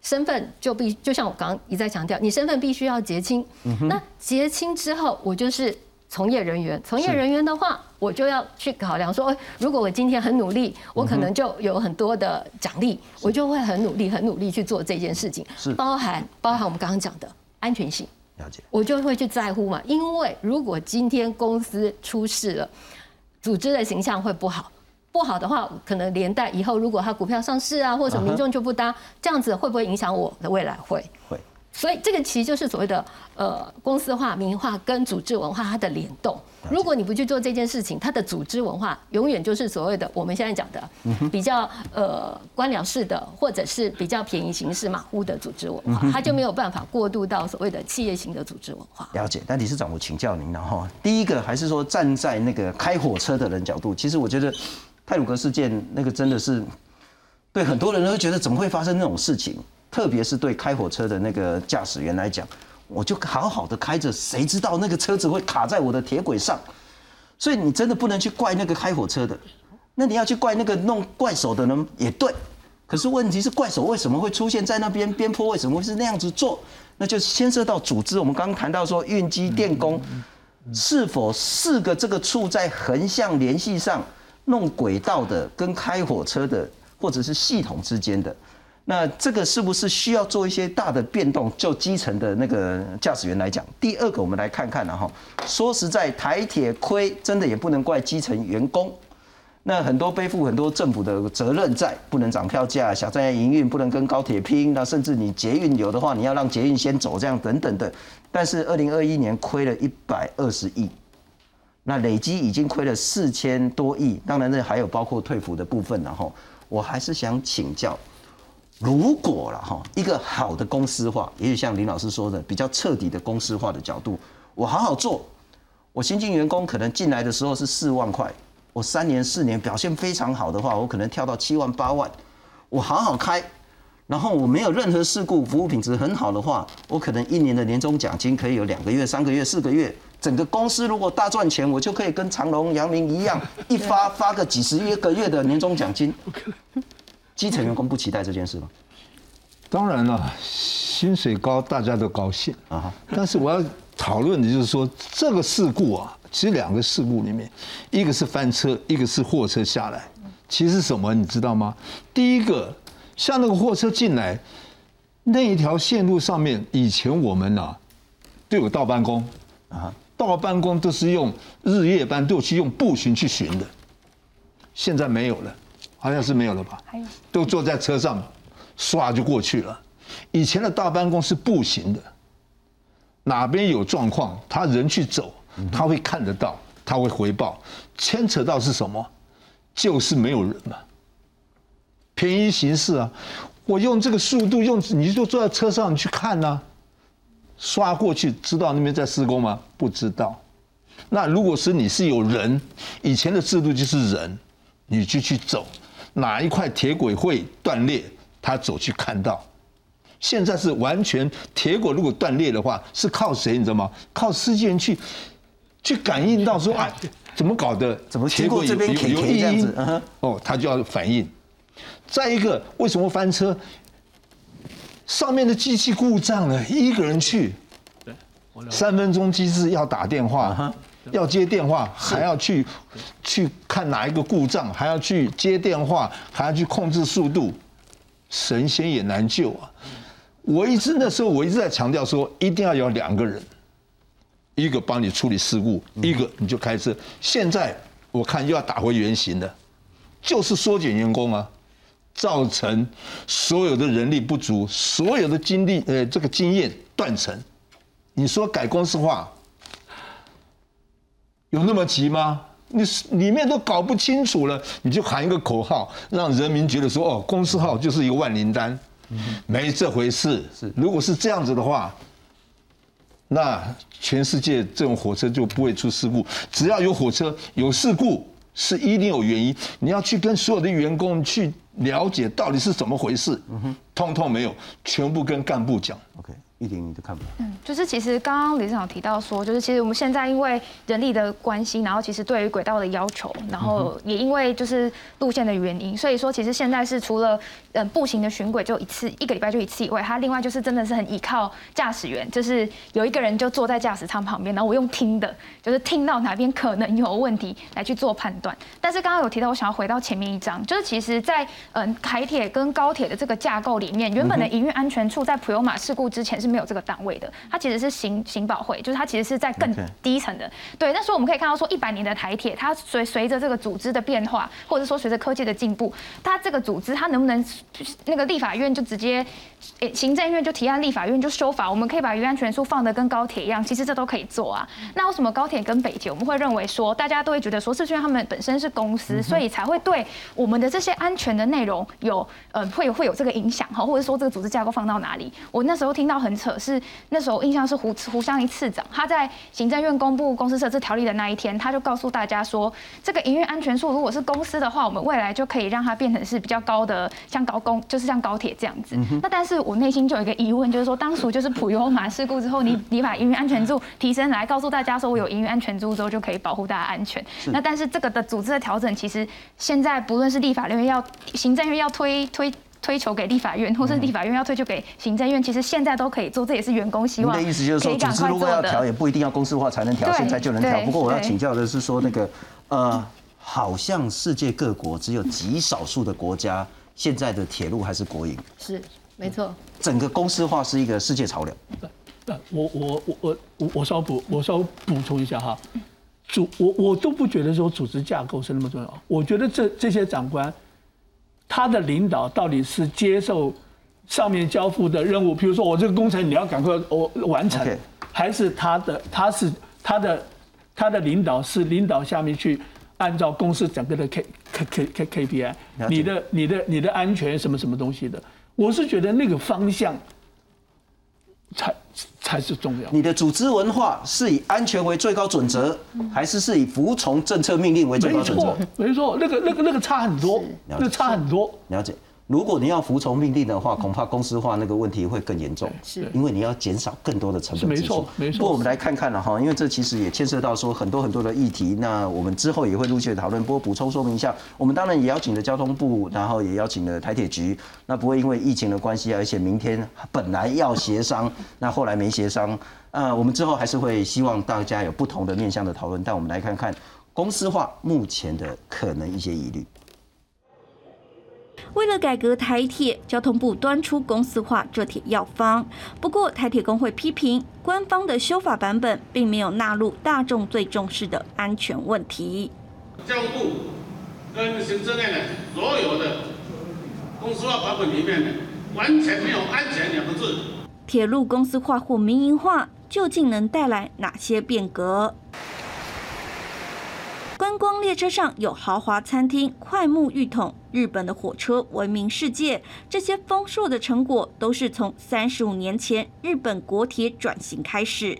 身份就必就像我刚刚一再强调，你身份必须要结清。那结清之后，我就是。从业人员，从业人员的话，我就要去考量说，如果我今天很努力，我可能就有很多的奖励，我就会很努力、很努力去做这件事情，是。包含包含我们刚刚讲的安全性，了解，我就会去在乎嘛，因为如果今天公司出事了，组织的形象会不好，不好的话，可能连带以后如果他股票上市啊，或者民众就不搭，这样子会不会影响我的未来？会，会。所以这个其实就是所谓的呃公司化、民营化跟组织文化它的联动。如果你不去做这件事情，它的组织文化永远就是所谓的我们现在讲的比较呃官僚式的，或者是比较便宜形式马虎的组织文化，它就没有办法过渡到所谓的企业型的组织文化。了解，但理事长，我请教您了哈。第一个还是说站在那个开火车的人角度，其实我觉得泰鲁格事件那个真的是对很多人都觉得怎么会发生那种事情。特别是对开火车的那个驾驶员来讲，我就好好的开着，谁知道那个车子会卡在我的铁轨上？所以你真的不能去怪那个开火车的，那你要去怪那个弄怪手的人也对。可是问题是怪手为什么会出现在那边？边坡为什么会是那样子做？那就牵涉到组织。我们刚刚谈到说运机电工是否四个这个处在横向联系上弄轨道的，跟开火车的或者是系统之间的？那这个是不是需要做一些大的变动？就基层的那个驾驶员来讲，第二个我们来看看了哈。说实在，台铁亏真的也不能怪基层员工，那很多背负很多政府的责任在，不能涨票价，小站营运不能跟高铁拼，那甚至你捷运有的话，你要让捷运先走，这样等等的。但是二零二一年亏了一百二十亿，那累积已经亏了四千多亿，当然这还有包括退服的部分，然后我还是想请教。如果了哈，一个好的公司化，也许像林老师说的比较彻底的公司化的角度，我好好做。我新进员工可能进来的时候是四万块，我三年四年表现非常好的话，我可能跳到七万八万。我好好开，然后我没有任何事故，服务品质很好的话，我可能一年的年终奖金可以有两个月、三个月、四个月。整个公司如果大赚钱，我就可以跟长隆、阳明一样，一发发个几十一个月的年终奖金。基层员工不期待这件事吗？当然了，薪水高大家都高兴啊。但是我要讨论的就是说，这个事故啊，其实两个事故里面，一个是翻车，一个是货车下来。其实什么你知道吗？第一个，像那个货车进来那一条线路上面，以前我们呐都有倒班工啊。倒班工都是用日夜班，都去用步行去巡的。现在没有了，好像是没有了吧？都坐在车上，唰就过去了。以前的大办公是步行的，哪边有状况，他人去走，他会看得到，他会回报。牵扯到是什么？就是没有人嘛，便宜行事啊！我用这个速度，用你就坐在车上你去看呐。刷过去，知道那边在施工吗？不知道。那如果是你是有人，以前的制度就是人，你就去走，哪一块铁轨会断裂，他走去看到。现在是完全铁轨如果断裂的话，是靠谁？你知道吗？靠司机人去去感应到说，啊，怎么搞的？怎么铁轨有有异音？哦，他就要反应。再一个，为什么翻车？上面的机器故障了，一个人去，三分钟机制要打电话，要接电话，还要去去看哪一个故障，还要去接电话，还要去控制速度，神仙也难救啊！我一直那时候我一直在强调说，一定要有两个人，一个帮你处理事故，一个你就开车。现在我看又要打回原形了，就是缩减员工啊。造成所有的人力不足，所有的精力呃这个经验断层。你说改公司化有那么急吗？你里面都搞不清楚了，你就喊一个口号，让人民觉得说哦，公司号就是一个万灵丹，没这回事。是，如果是这样子的话，那全世界这种火车就不会出事故。只要有火车有事故，是一定有原因。你要去跟所有的员工去。了解到底是怎么回事，通通没有，全部跟干部讲。OK。一点你的看法？嗯，就是其实刚刚李市长提到说，就是其实我们现在因为人力的关系，然后其实对于轨道的要求，然后也因为就是路线的原因，所以说其实现在是除了嗯步行的巡轨就一次一个礼拜就一次以外，它另外就是真的是很依靠驾驶员，就是有一个人就坐在驾驶舱旁边，然后我用听的，就是听到哪边可能有问题来去做判断。但是刚刚有提到，我想要回到前面一张，就是其实在嗯海铁跟高铁的这个架构里面，原本的营运安全处在普悠马事故之前是。没有这个单位的，它其实是行行保会，就是它其实是在更低层的。对，那时候我们可以看到说，一百年的台铁，它随随着这个组织的变化，或者说随着科技的进步，它这个组织它能不能那个立法院就直接，诶，行政院就提案立法院就修法，我们可以把余安全书放的跟高铁一样，其实这都可以做啊。那为什么高铁跟北铁我们会认为说，大家都会觉得说，是因为他们本身是公司，所以才会对我们的这些安全的内容有呃会会有这个影响哈，或者说这个组织架构放到哪里？我那时候听到很扯是。那时候印象是胡胡湘一次长，他在行政院公布公司设置条例的那一天，他就告诉大家说，这个营运安全数如果是公司的话，我们未来就可以让它变成是比较高的，像高公就是像高铁这样子。那但是我内心就有一个疑问，就是说当初就是普悠马事故之后，你你把营运安全度提升来，告诉大家说我有营运安全度之后就可以保护大家安全。那但是这个的组织的调整，其实现在不论是立法院要行政院要推推。推求给立法院，或是立法院要推求给行政院，其实现在都可以做，这也是员工希望。你的意思就是说，组织如果要调，也不一定要公司化才能调，现在就能调。不过我要请教的是说，那个呃，好像世界各国只有极少数的国家现在的铁路还是国营。是，没错。整个公司化是一个世界潮流。我我我我我我稍补我稍补充一下哈，组我我都不觉得说组织架构是那么重要，我觉得这这些长官。他的领导到底是接受上面交付的任务，比如说我这个工程你要赶快我完成，还是他的他是他的他的领导是领导下面去按照公司整个的 K K K K K P I，你的你的你的安全什么什么东西的，我是觉得那个方向才才。是重要。你的组织文化是以安全为最高准则，还是是以服从政策命令为最高准则？没错，没错，那个那个那个差很多，那个差很多。了解。如果你要服从命令的话，恐怕公司化那个问题会更严重，是因为你要减少更多的成本。没错，没错。不过我们来看看了哈，因为这其实也牵涉到说很多很多的议题，那我们之后也会陆续讨论。不过补充说明一下，我们当然也邀请了交通部，然后也邀请了台铁局，那不会因为疫情的关系，而且明天本来要协商，那后来没协商，呃，我们之后还是会希望大家有不同的面向的讨论。但我们来看看公司化目前的可能一些疑虑。为了改革台铁，交通部端出公司化这铁药方。不过，台铁工会批评官方的修法版本并没有纳入大众最重视的安全问题。交通部跟行政院的所有的公司化版本里面呢，完全没有“安全”两个字。铁路公司化或民营化，究竟能带来哪些变革？观光列车上有豪华餐厅、快木浴桶，日本的火车闻名世界。这些丰硕的成果都是从三十五年前日本国铁转型开始。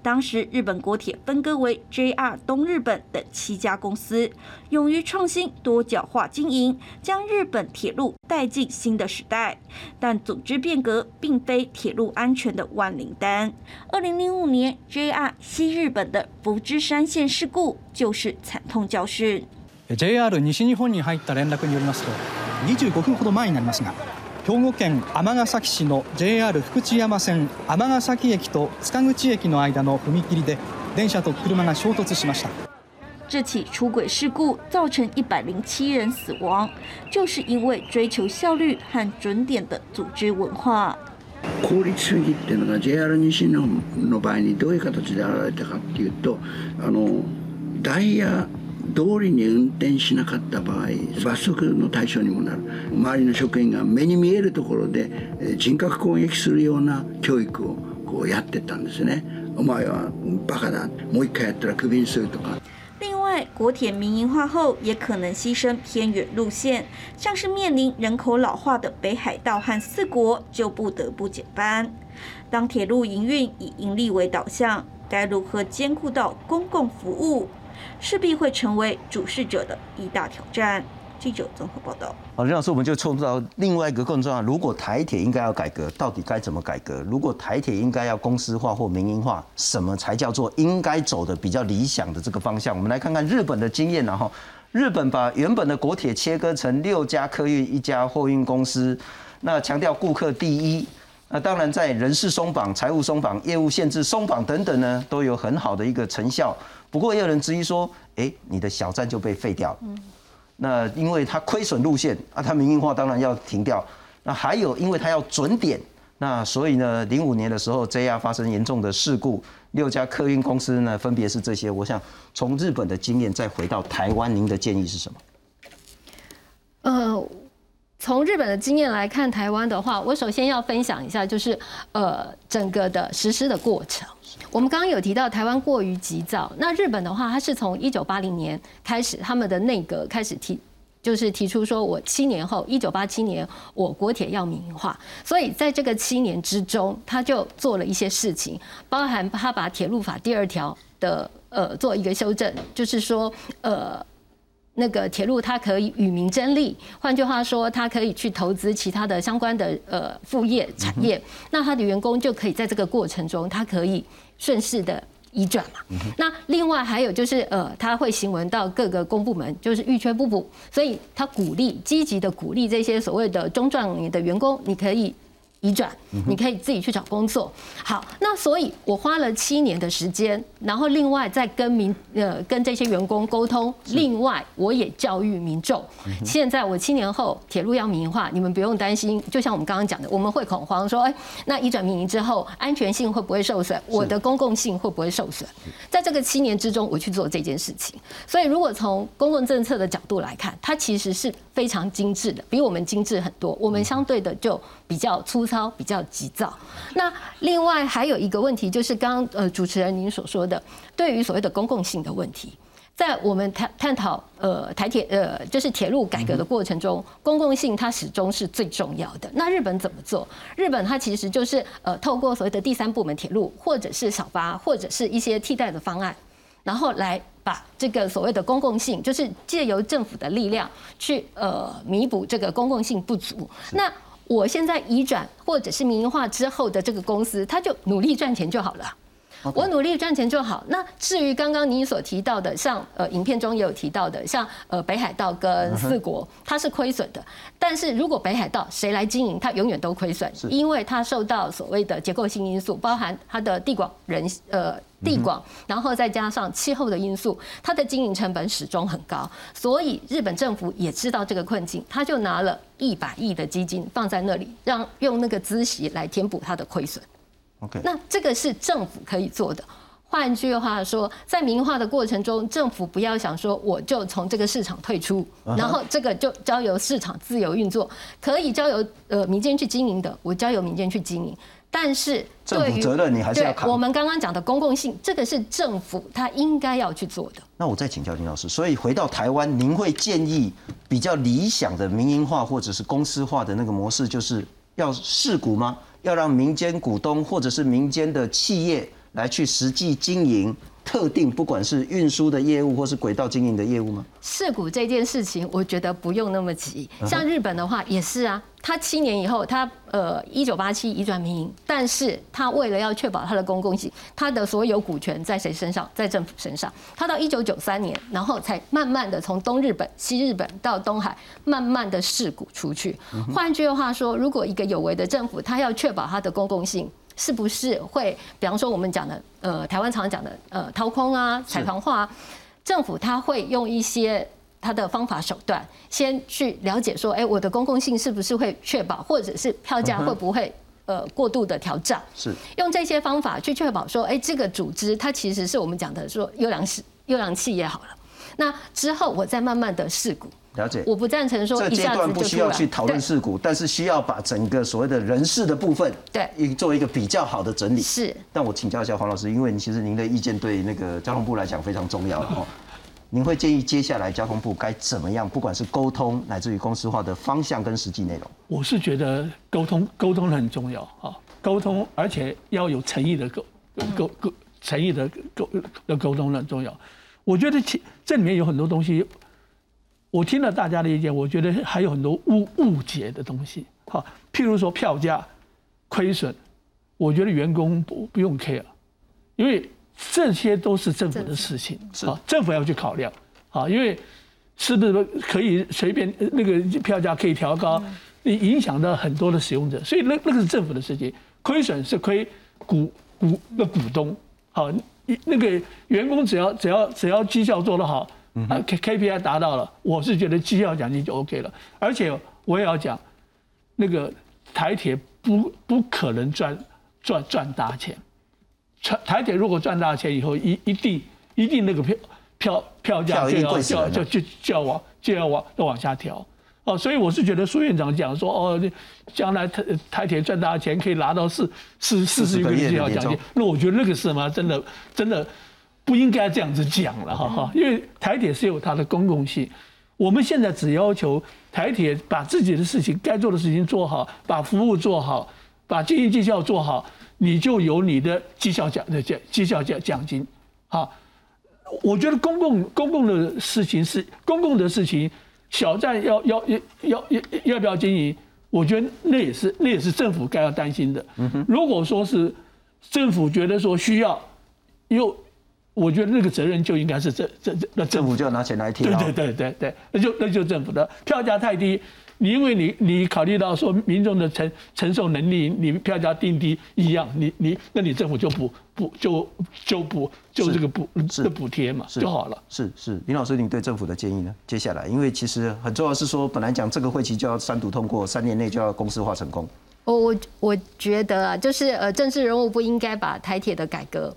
当时日本国铁分割为 JR 东日本等七家公司，勇于创新、多角化经营，将日本铁路带进新的时代。但组织变革并非铁路安全的万灵丹。二零零五年 JR 西日本的福知山线事故就是惨痛教训。JR 西日本に入った連絡によりますと、25分ほど前になりますが。兵庫県尼崎市の JR 福知山線尼崎駅と塚口駅の間の踏切で電車と車が衝突しました。这起出轨事故造成一百零七人死亡，就是因为追求效率和准点的组织文化。効率主義っていうのが JR 西日本の場合にどういう形で現れたかっていうと、あのダイヤ通りに運転しなかった場合罰則の対象にもなる。周りの職員が目に見えるところで人格攻撃するような教育をこうやってたんですね。お前はバカだ。もう一回やったらクビにするとか。另外，国铁民营化后也可能牺牲偏远路线，像是面临人口老化的北海道和四国就不得不减班。当铁路营运以盈利为导向，该如何兼顾到公共服务？势必会成为主事者的一大挑战。记者综合报道。好，任老师，我们就冲到另外一个更重要。如果台铁应该要改革，到底该怎么改革？如果台铁应该要公司化或民营化，什么才叫做应该走的比较理想的这个方向？我们来看看日本的经验，然后日本把原本的国铁切割成六家客运、一家货运公司，那强调顾客第一。那当然，在人事松绑、财务松绑、业务限制松绑等等呢，都有很好的一个成效。不过也有人质疑说，哎，你的小站就被废掉。嗯，那因为它亏损路线啊，它民营化当然要停掉。那还有，因为它要准点，那所以呢，零五年的时候，JR 发生严重的事故，六家客运公司呢，分别是这些。我想从日本的经验再回到台湾，您的建议是什么？呃。从日本的经验来看，台湾的话，我首先要分享一下，就是呃整个的实施的过程。我们刚刚有提到台湾过于急躁，那日本的话，它是从一九八零年开始，他们的内阁开始提，就是提出说我七年后，一九八七年我国铁要民营化，所以在这个七年之中，他就做了一些事情，包含他把铁路法第二条的呃做一个修正，就是说呃。那个铁路它可以与民争利，换句话说，它可以去投资其他的相关的呃副业产业，那他的员工就可以在这个过程中，他可以顺势的移转嘛。那另外还有就是呃，他会行文到各个公部门，就是预缺不补，所以他鼓励积极的鼓励这些所谓的中壮年的员工，你可以。移转，你可以自己去找工作。好，那所以我花了七年的时间，然后另外再跟民呃跟这些员工沟通，另外我也教育民众。现在我七年后铁路要民营化，你们不用担心。就像我们刚刚讲的，我们会恐慌说，哎，那移转民营之后，安全性会不会受损？我的公共性会不会受损？在这个七年之中，我去做这件事情。所以，如果从公共政策的角度来看，它其实是非常精致的，比我们精致很多。我们相对的就比较粗。操比较急躁，那另外还有一个问题就是刚刚呃主持人您所说的，对于所谓的公共性的问题，在我们探探讨呃台铁呃就是铁路改革的过程中，公共性它始终是最重要的。那日本怎么做？日本它其实就是呃透过所谓的第三部门铁路，或者是小巴，或者是一些替代的方案，然后来把这个所谓的公共性，就是借由政府的力量去呃弥补这个公共性不足。那我现在移转或者是民营化之后的这个公司，他就努力赚钱就好了。我努力赚钱就好。那至于刚刚您所提到的，像呃影片中也有提到的，像呃北海道跟四国，它是亏损的。但是如果北海道谁来经营，它永远都亏损，因为它受到所谓的结构性因素，包含它的地广人呃地广，然后再加上气候的因素，它的经营成本始终很高。所以日本政府也知道这个困境，他就拿了一百亿的基金放在那里，让用那个孳息来填补它的亏损。OK，那这个是政府可以做的。换句话说，在民营化的过程中，政府不要想说我就从这个市场退出，然后这个就交由市场自由运作，可以交由呃民间去经营的，我交由民间去经营。但是政府责任你还是要扛。我们刚刚讲的公共性，这个是政府他应该要去做的。那我再请教林老师，所以回到台湾，您会建议比较理想的民营化或者是公司化的那个模式，就是要试股吗？要让民间股东或者是民间的企业来去实际经营特定，不管是运输的业务或是轨道经营的业务吗？事故这件事情，我觉得不用那么急。像日本的话也是啊，他七年以后，他呃一九八七移转民营，但是他为了要确保他的公共性，他的所有股权在谁身上？在政府身上。他到一九九三年，然后才慢慢的从东日本、西日本到东海，慢慢的事故出去。换句话说，如果一个有为的政府，他要确保他的公共性。是不是会，比方说我们讲的，呃，台湾常讲的，呃，掏空啊，彩团化，政府他会用一些他的方法手段，先去了解说，哎，我的公共性是不是会确保，或者是票价会不会呃过度的调涨？是用这些方法去确保说，哎，这个组织它其实是我们讲的说优良是优良企业好了，那之后我再慢慢的试股。了解，我不赞成说这阶段不需要去讨论事故，但是需要把整个所谓的人事的部分，对，一做一个比较好的整理。是，但我请教一下黄老师，因为其实您的意见对那个交通部来讲非常重要哦。您会建议接下来交通部该怎么样，不管是沟通乃至于公司化的方向跟实际内容？我是觉得沟通沟通很重要啊，沟通而且要有诚意的沟沟沟诚意的沟的沟通很重要。我觉得其这里面有很多东西。我听了大家的意见，我觉得还有很多误误解的东西。好，譬如说票价亏损，我觉得员工不不用 care，因为这些都是政府的事情，啊，政府要去考量。啊，因为是不是可以随便那个票价可以调高，你影响到很多的使用者，所以那那个是政府的事情。亏损是亏股股的股东，好，那个员工只要只要只要绩效做得好。啊，K K P I 达到了，我是觉得绩效奖金就 O K 了。而且我也要讲，那个台铁不不可能赚赚赚大钱。台台铁如果赚大钱以后，一一定一定那个票票票价就要就要就就就要往就要往要往下调。哦，所以我是觉得苏院长讲说，哦，将来台台铁赚大钱可以拿到四四四十个绩效奖金，那我觉得那个是什么？真的真的。不应该这样子讲了哈哈，因为台铁是有它的公共性，我们现在只要求台铁把自己的事情该做的事情做好，把服务做好，把经营绩效做好，你就有你的绩效奖的奖绩效奖奖金，哈。我觉得公共公共的事情是公共的事情，小站要要要要要要不要经营？我觉得那也是那也是政府该要担心的。如果说是政府觉得说需要，又我觉得那个责任就应该是这这这，那政府就要拿钱来贴。对对对对对，那就那就政府的票价太低，你因为你你考虑到说民众的承承受能力，你票价定低一样，你你那你政府就补补就就补就这个补这补贴嘛就好了。是是，林老师，你对政府的建议呢？接下来，因为其实很重要是说，本来讲这个会期就要三读通过，三年内就要公司化成功。我我我觉得啊，就是呃，政治人物不应该把台铁的改革。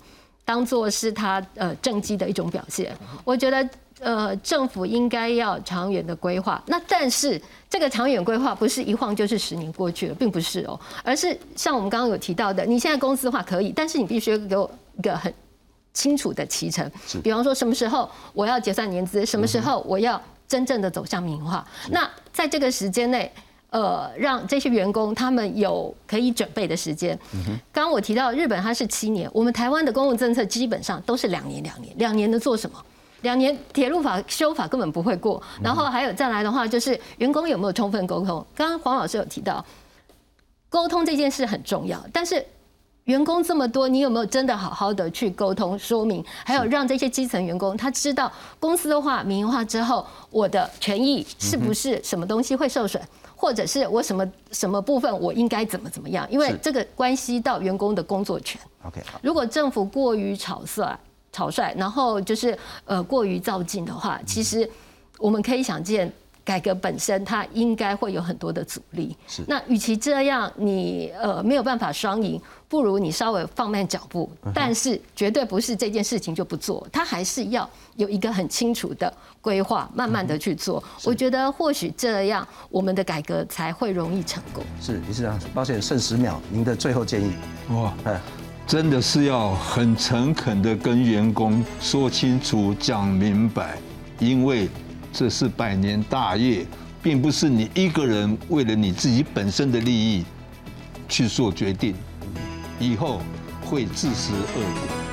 当做是他呃政绩的一种表现，我觉得呃政府应该要长远的规划。那但是这个长远规划不是一晃就是十年过去了，并不是哦，而是像我们刚刚有提到的，你现在公司化可以，但是你必须给我一个很清楚的提成。比方说，什么时候我要结算年资，什么时候我要真正的走向民营化。那在这个时间内，呃，让这些员工他们有可以准备的时间。刚刚我提到日本它是七年，我们台湾的公共政策基本上都是两年两年，两年的做什么？两年铁路法修法根本不会过，然后还有再来的话，就是员工有没有充分沟通？刚刚黄老师有提到，沟通这件事很重要，但是员工这么多，你有没有真的好好的去沟通说明？还有让这些基层员工他知道公司的话、民营化之后，我的权益是不是什么东西会受损，或者是我什么什么部分我应该怎么怎么样？因为这个关系到员工的工作权。OK，如果政府过于草率。草率，然后就是呃过于造进的话，其实我们可以想见，改革本身它应该会有很多的阻力。是。那与其这样，你呃没有办法双赢，不如你稍微放慢脚步。但是绝对不是这件事情就不做，他还是要有一个很清楚的规划，慢慢的去做。我觉得或许这样，我们的改革才会容易成功。是理事长，抱歉剩十秒，您的最后建议。哇，哎。真的是要很诚恳的跟员工说清楚、讲明白，因为这是百年大业，并不是你一个人为了你自己本身的利益去做决定，以后会自食恶果。